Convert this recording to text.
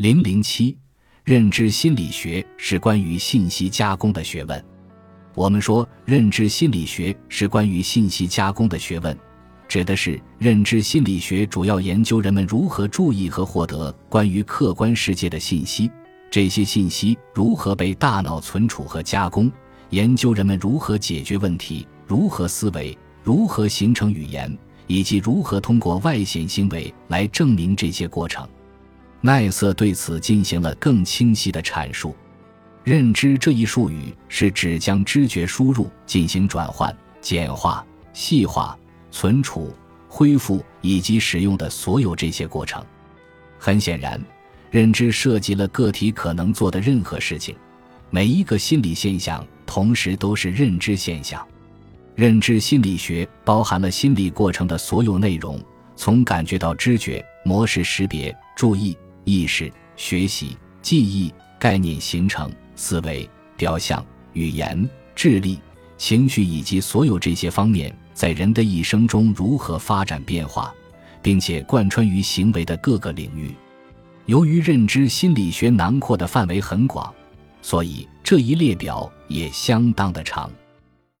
零零七，认知心理学是关于信息加工的学问。我们说认知心理学是关于信息加工的学问，指的是认知心理学主要研究人们如何注意和获得关于客观世界的信息，这些信息如何被大脑存储和加工，研究人们如何解决问题，如何思维，如何形成语言，以及如何通过外显行为来证明这些过程。奈瑟对此进行了更清晰的阐述。认知这一术语是指将知觉输入进行转换、简化、细化、存储、恢复以及使用的所有这些过程。很显然，认知涉及了个体可能做的任何事情。每一个心理现象同时都是认知现象。认知心理学包含了心理过程的所有内容，从感觉到知觉、模式识别、注意。意识、学习、记忆、概念形成、思维、表象、语言、智力、情绪以及所有这些方面在人的一生中如何发展变化，并且贯穿于行为的各个领域。由于认知心理学囊括的范围很广，所以这一列表也相当的长。